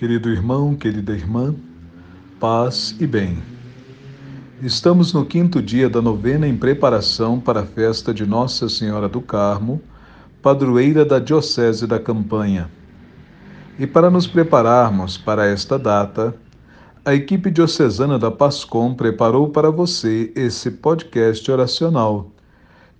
Querido irmão, querida irmã, paz e bem. Estamos no quinto dia da novena em preparação para a festa de Nossa Senhora do Carmo, padroeira da Diocese da Campanha. E para nos prepararmos para esta data, a equipe diocesana da Pascom preparou para você esse podcast oracional,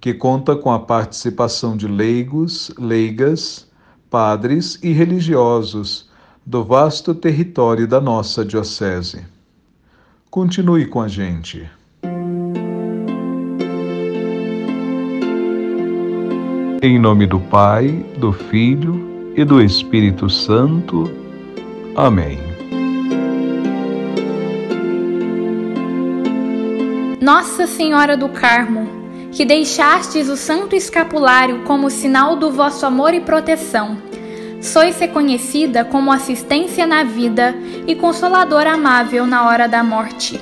que conta com a participação de leigos, leigas, padres e religiosos do vasto território da nossa Diocese. Continue com a gente. Em nome do Pai, do Filho e do Espírito Santo. Amém. Nossa Senhora do Carmo, que deixastes o Santo Escapulário como sinal do vosso amor e proteção sois reconhecida como assistência na vida e consoladora amável na hora da morte.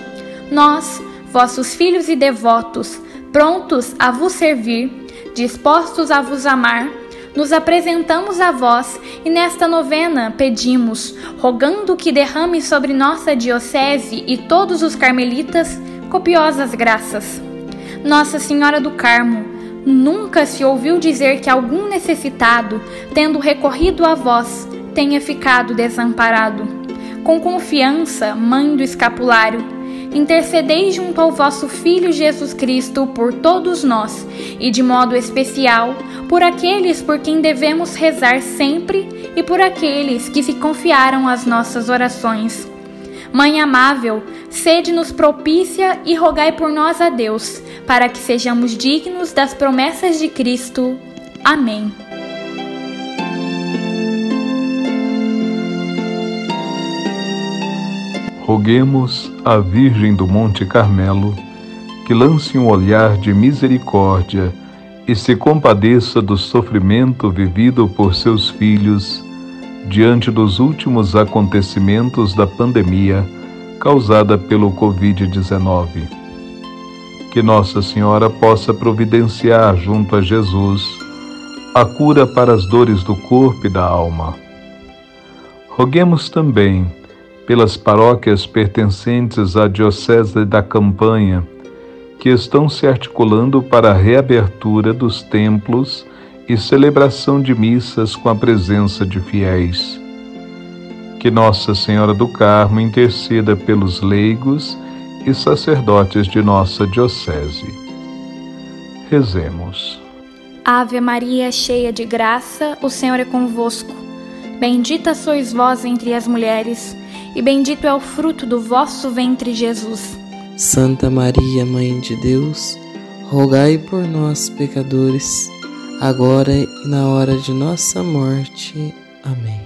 Nós, vossos filhos e devotos, prontos a vos servir, dispostos a vos amar, nos apresentamos a vós e nesta novena pedimos, rogando que derrame sobre nossa Diocese e todos os carmelitas copiosas graças. Nossa Senhora do Carmo, Nunca se ouviu dizer que algum necessitado, tendo recorrido a vós, tenha ficado desamparado. Com confiança, Mãe do Escapulário, intercedei junto ao vosso Filho Jesus Cristo por todos nós e, de modo especial, por aqueles por quem devemos rezar sempre e por aqueles que se confiaram às nossas orações. Mãe amável, sede-nos propícia e rogai por nós a Deus, para que sejamos dignos das promessas de Cristo. Amém. Roguemos à Virgem do Monte Carmelo que lance um olhar de misericórdia e se compadeça do sofrimento vivido por seus filhos diante dos últimos acontecimentos da pandemia causada pelo Covid-19. Que Nossa Senhora possa providenciar junto a Jesus a cura para as dores do corpo e da alma. Roguemos também pelas paróquias pertencentes à Diocese da Campanha, que estão se articulando para a reabertura dos templos e celebração de missas com a presença de fiéis. Que Nossa Senhora do Carmo interceda pelos leigos e sacerdotes de nossa Diocese. Rezemos. Ave Maria, cheia de graça, o Senhor é convosco. Bendita sois vós entre as mulheres, e bendito é o fruto do vosso ventre, Jesus. Santa Maria, Mãe de Deus, rogai por nós, pecadores agora e na hora de nossa morte. Amém.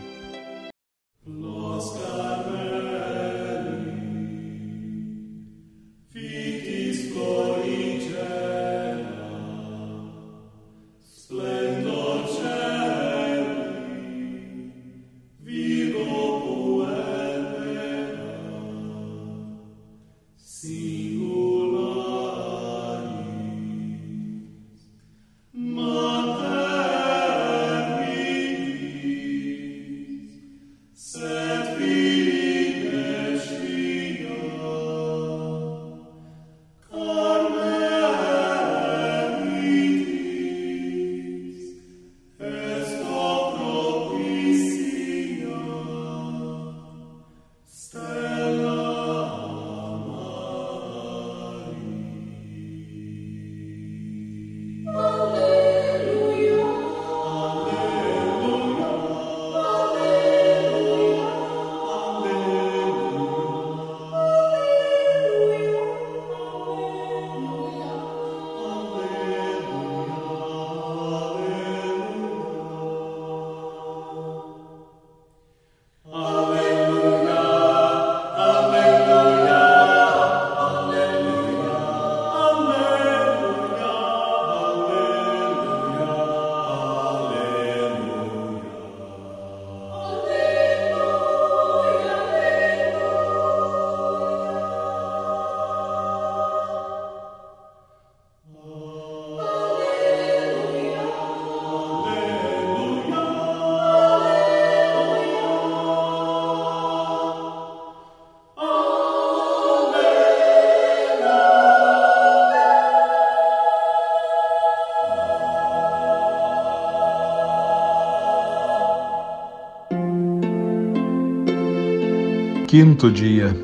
Quinto dia.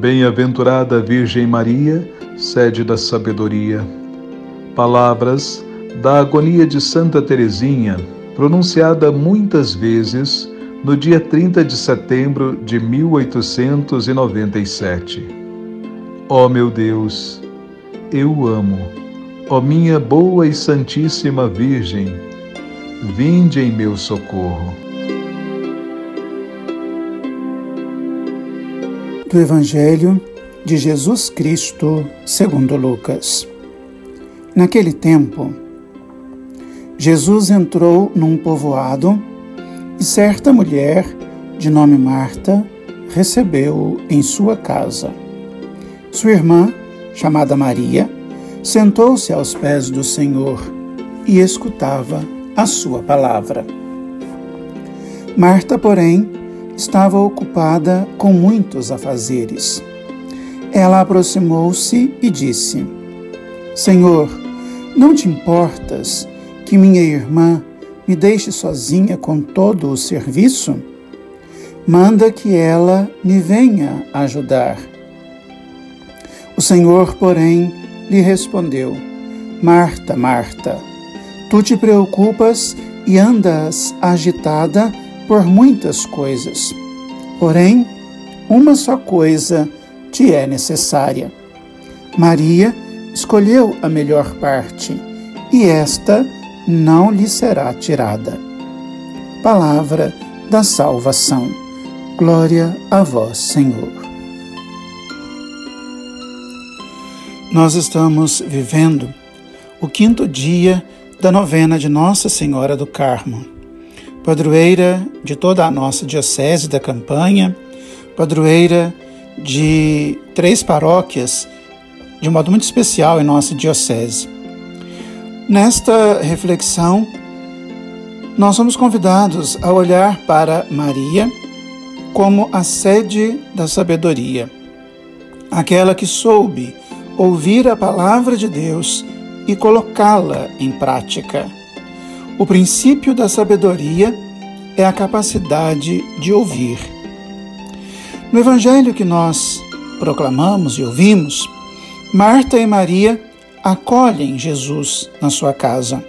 Bem-aventurada Virgem Maria, sede da sabedoria. Palavras da agonia de Santa Teresinha, pronunciada muitas vezes no dia 30 de setembro de 1897. Ó oh meu Deus, eu amo. Ó oh minha boa e santíssima Virgem, vinde em meu socorro. Do Evangelho de Jesus Cristo, segundo Lucas. Naquele tempo, Jesus entrou num povoado e certa mulher, de nome Marta, recebeu-o em sua casa. Sua irmã, chamada Maria, sentou-se aos pés do Senhor e escutava a sua palavra. Marta, porém, estava ocupada com muitos afazeres. Ela aproximou-se e disse: Senhor, não te importas que minha irmã me deixe sozinha com todo o serviço? Manda que ela me venha ajudar. O Senhor, porém, lhe respondeu: Marta, Marta, tu te preocupas e andas agitada por muitas coisas. Porém, uma só coisa te é necessária. Maria escolheu a melhor parte, e esta não lhe será tirada. Palavra da salvação. Glória a vós, Senhor. Nós estamos vivendo o quinto dia da novena de Nossa Senhora do Carmo, padroeira de toda a nossa Diocese da Campanha, padroeira de três paróquias, de um modo muito especial em nossa Diocese. Nesta reflexão, nós somos convidados a olhar para Maria como a sede da sabedoria, aquela que soube ouvir a palavra de Deus e colocá-la em prática. O princípio da sabedoria é a capacidade de ouvir. No evangelho que nós proclamamos e ouvimos, Marta e Maria acolhem Jesus na sua casa.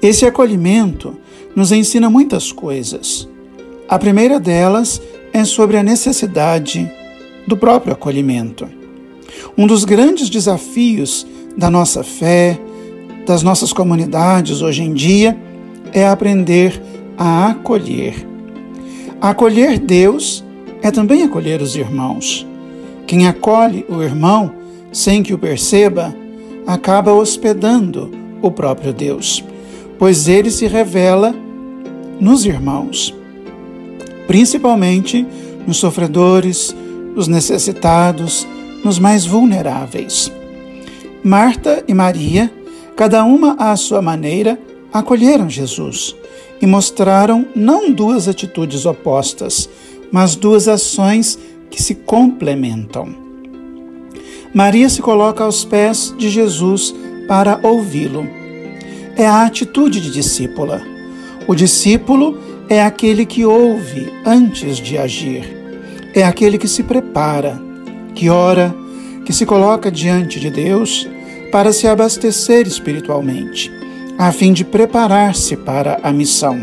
Esse acolhimento nos ensina muitas coisas. A primeira delas é sobre a necessidade do próprio acolhimento. Um dos grandes desafios da nossa fé, das nossas comunidades hoje em dia, é aprender a acolher. Acolher Deus é também acolher os irmãos. Quem acolhe o irmão sem que o perceba, acaba hospedando o próprio Deus, pois ele se revela nos irmãos, principalmente nos sofredores, nos necessitados, nos mais vulneráveis. Marta e Maria, cada uma à sua maneira, acolheram Jesus e mostraram não duas atitudes opostas, mas duas ações que se complementam. Maria se coloca aos pés de Jesus para ouvi-lo. É a atitude de discípula. O discípulo é aquele que ouve antes de agir. É aquele que se prepara, que ora, que se coloca diante de Deus para se abastecer espiritualmente, a fim de preparar-se para a missão.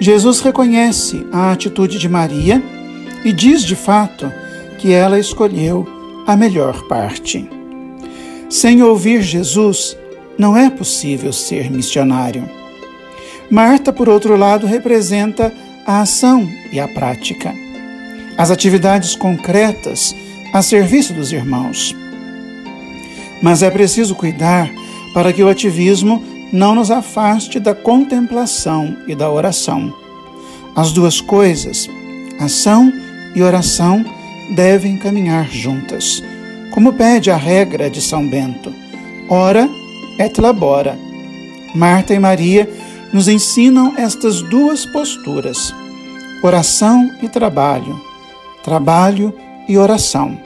Jesus reconhece a atitude de Maria e diz de fato que ela escolheu a melhor parte. Sem ouvir Jesus, não é possível ser missionário. Marta, por outro lado, representa a ação e a prática, as atividades concretas a serviço dos irmãos. Mas é preciso cuidar para que o ativismo não nos afaste da contemplação e da oração. As duas coisas, ação e oração, devem caminhar juntas, como pede a regra de São Bento. Ora et labora. Marta e Maria nos ensinam estas duas posturas: oração e trabalho, trabalho e oração.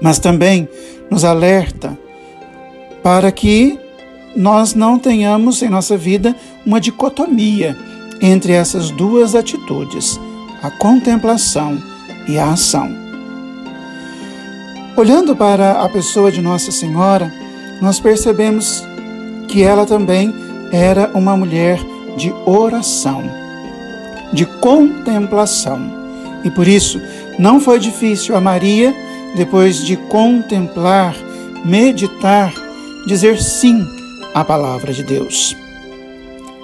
Mas também nos alerta para que nós não tenhamos em nossa vida uma dicotomia entre essas duas atitudes, a contemplação e a ação. Olhando para a pessoa de Nossa Senhora, nós percebemos que ela também era uma mulher de oração, de contemplação. E por isso não foi difícil a Maria, depois de contemplar, meditar, dizer sim à palavra de Deus.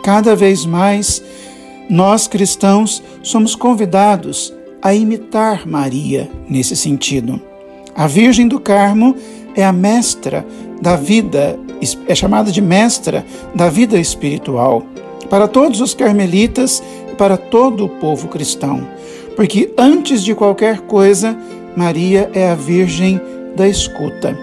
Cada vez mais, nós cristãos somos convidados a imitar Maria nesse sentido. A Virgem do Carmo é a mestra da vida, é chamada de mestra da vida espiritual para todos os carmelitas e para todo o povo cristão, porque antes de qualquer coisa, Maria é a Virgem da escuta.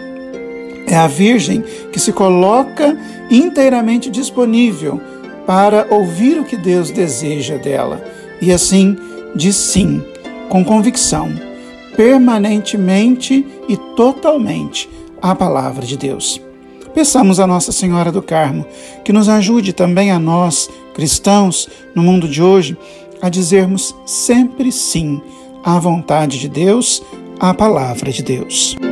É a Virgem que se coloca inteiramente disponível para ouvir o que Deus deseja dela e assim diz sim, com convicção, permanentemente e totalmente à palavra de Deus. Peçamos a Nossa Senhora do Carmo que nos ajude também a nós, cristãos, no mundo de hoje, a dizermos sempre sim à vontade de Deus, à palavra de Deus.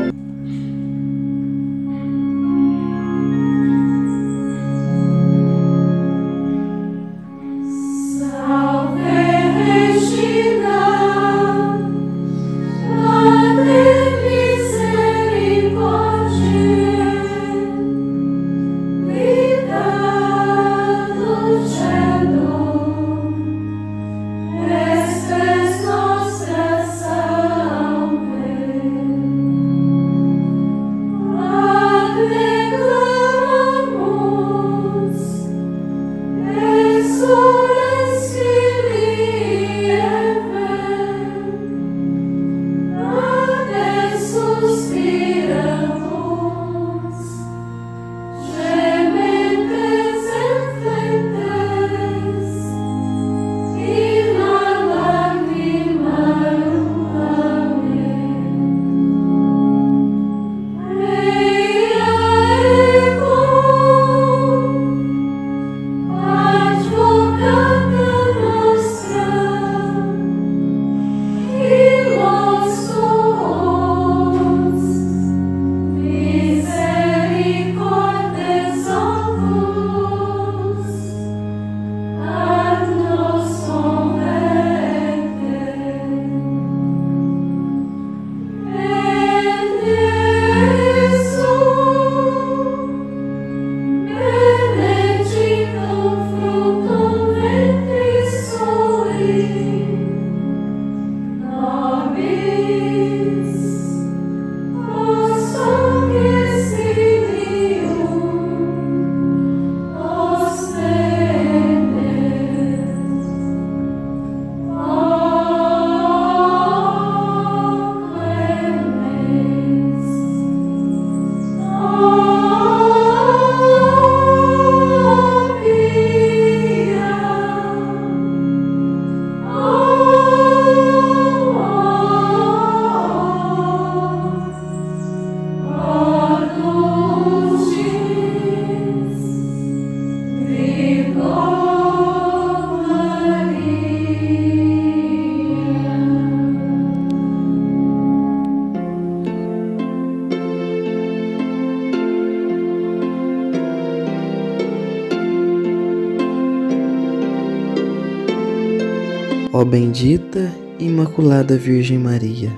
Ó bendita Imaculada Virgem Maria,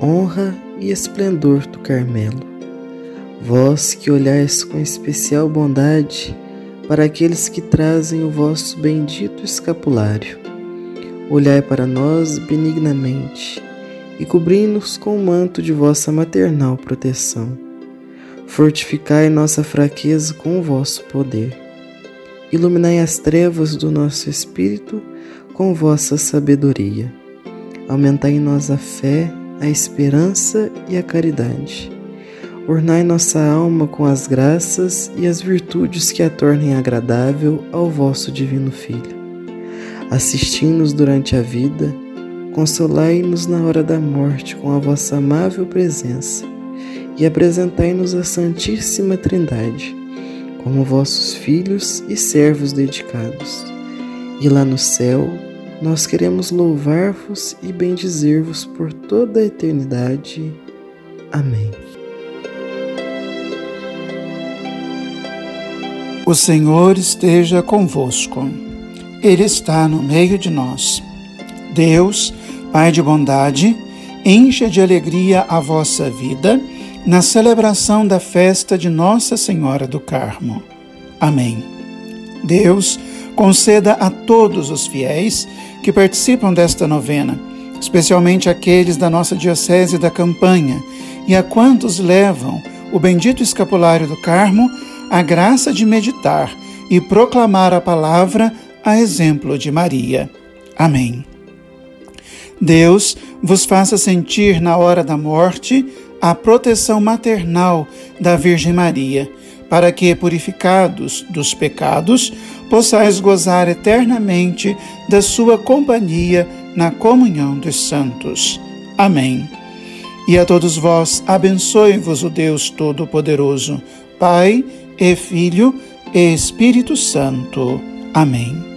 honra e esplendor do Carmelo, vós que olhais com especial bondade para aqueles que trazem o vosso bendito escapulário, olhai para nós benignamente e cobri-nos com o manto de vossa maternal proteção. Fortificai nossa fraqueza com o vosso poder. Iluminai as trevas do nosso espírito com vossa sabedoria. Aumentai em nós a fé, a esperança e a caridade. Ornai nossa alma com as graças e as virtudes que a tornem agradável ao vosso Divino Filho. Assisti-nos durante a vida, consolai-nos na hora da morte com a vossa amável presença e apresentai-nos a Santíssima Trindade, como vossos filhos e servos dedicados. E lá no céu, nós queremos louvar-vos e bendizer-vos por toda a eternidade. Amém. O Senhor esteja convosco, Ele está no meio de nós. Deus, Pai de bondade, encha de alegria a vossa vida na celebração da festa de Nossa Senhora do Carmo. Amém. Deus, conceda a todos os fiéis que participam desta novena, especialmente aqueles da nossa Diocese da Campanha, e a quantos levam o bendito escapulário do Carmo, a graça de meditar e proclamar a palavra a exemplo de Maria. Amém. Deus vos faça sentir na hora da morte a proteção maternal da Virgem Maria, para que, purificados dos pecados, possais gozar eternamente da sua companhia na comunhão dos santos. Amém. E a todos vós abençoe-vos o Deus Todo-Poderoso, Pai e Filho e Espírito Santo. Amém.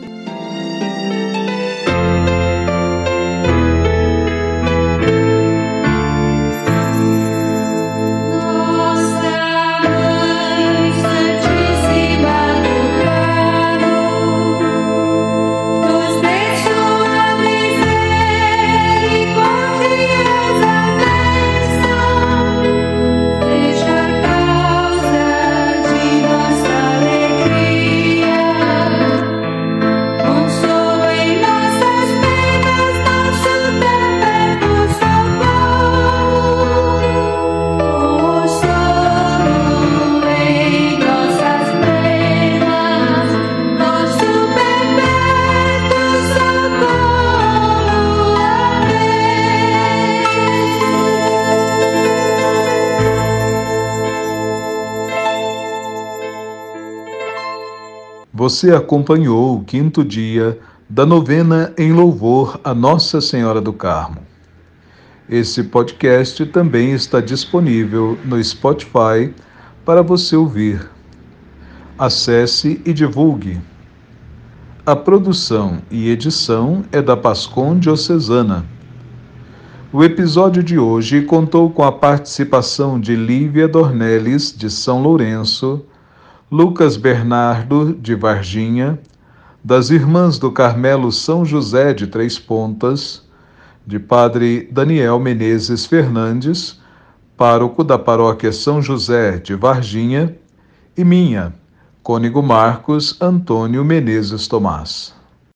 Você acompanhou o quinto dia da novena em louvor a Nossa Senhora do Carmo. Esse podcast também está disponível no Spotify para você ouvir. Acesse e divulgue. A produção e edição é da Pascom Diocesana. O episódio de hoje contou com a participação de Lívia Dornelles, de São Lourenço, Lucas Bernardo de Varginha, das Irmãs do Carmelo São José de Três Pontas, de Padre Daniel Menezes Fernandes, pároco da Paróquia São José de Varginha, e minha, Cônigo Marcos Antônio Menezes Tomás.